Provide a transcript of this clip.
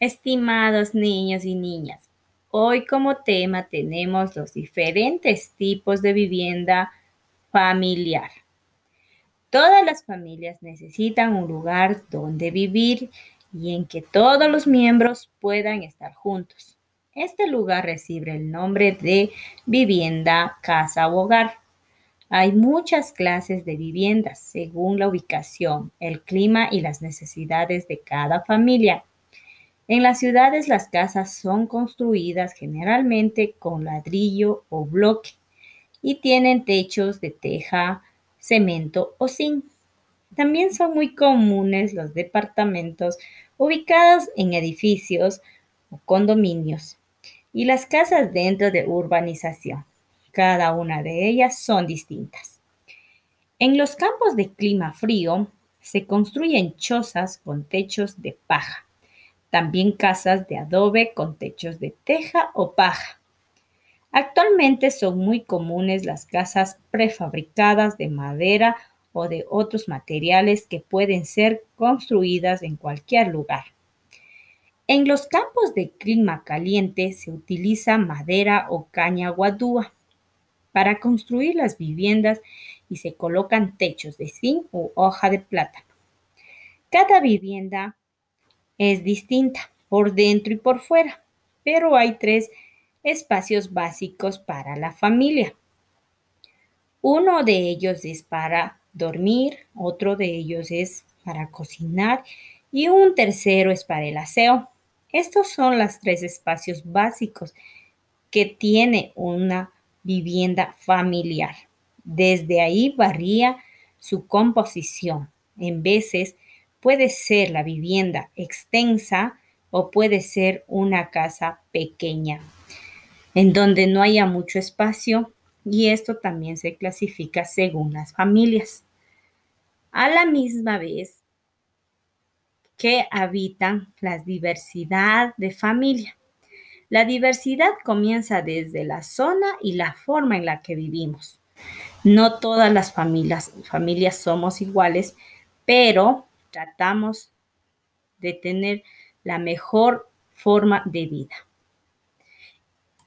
Estimados niños y niñas, hoy como tema tenemos los diferentes tipos de vivienda familiar. Todas las familias necesitan un lugar donde vivir y en que todos los miembros puedan estar juntos. Este lugar recibe el nombre de vivienda, casa o hogar. Hay muchas clases de viviendas según la ubicación, el clima y las necesidades de cada familia. En las ciudades las casas son construidas generalmente con ladrillo o bloque y tienen techos de teja, cemento o zinc. También son muy comunes los departamentos ubicados en edificios o condominios y las casas dentro de urbanización. Cada una de ellas son distintas. En los campos de clima frío se construyen chozas con techos de paja también casas de adobe con techos de teja o paja. Actualmente son muy comunes las casas prefabricadas de madera o de otros materiales que pueden ser construidas en cualquier lugar. En los campos de clima caliente se utiliza madera o caña guadúa para construir las viviendas y se colocan techos de zinc u hoja de plátano. Cada vivienda es distinta por dentro y por fuera, pero hay tres espacios básicos para la familia. Uno de ellos es para dormir, otro de ellos es para cocinar y un tercero es para el aseo. Estos son los tres espacios básicos que tiene una vivienda familiar. Desde ahí varía su composición. En veces Puede ser la vivienda extensa o puede ser una casa pequeña, en donde no haya mucho espacio y esto también se clasifica según las familias. A la misma vez que habitan la diversidad de familia. La diversidad comienza desde la zona y la forma en la que vivimos. No todas las familias, familias somos iguales, pero tratamos de tener la mejor forma de vida.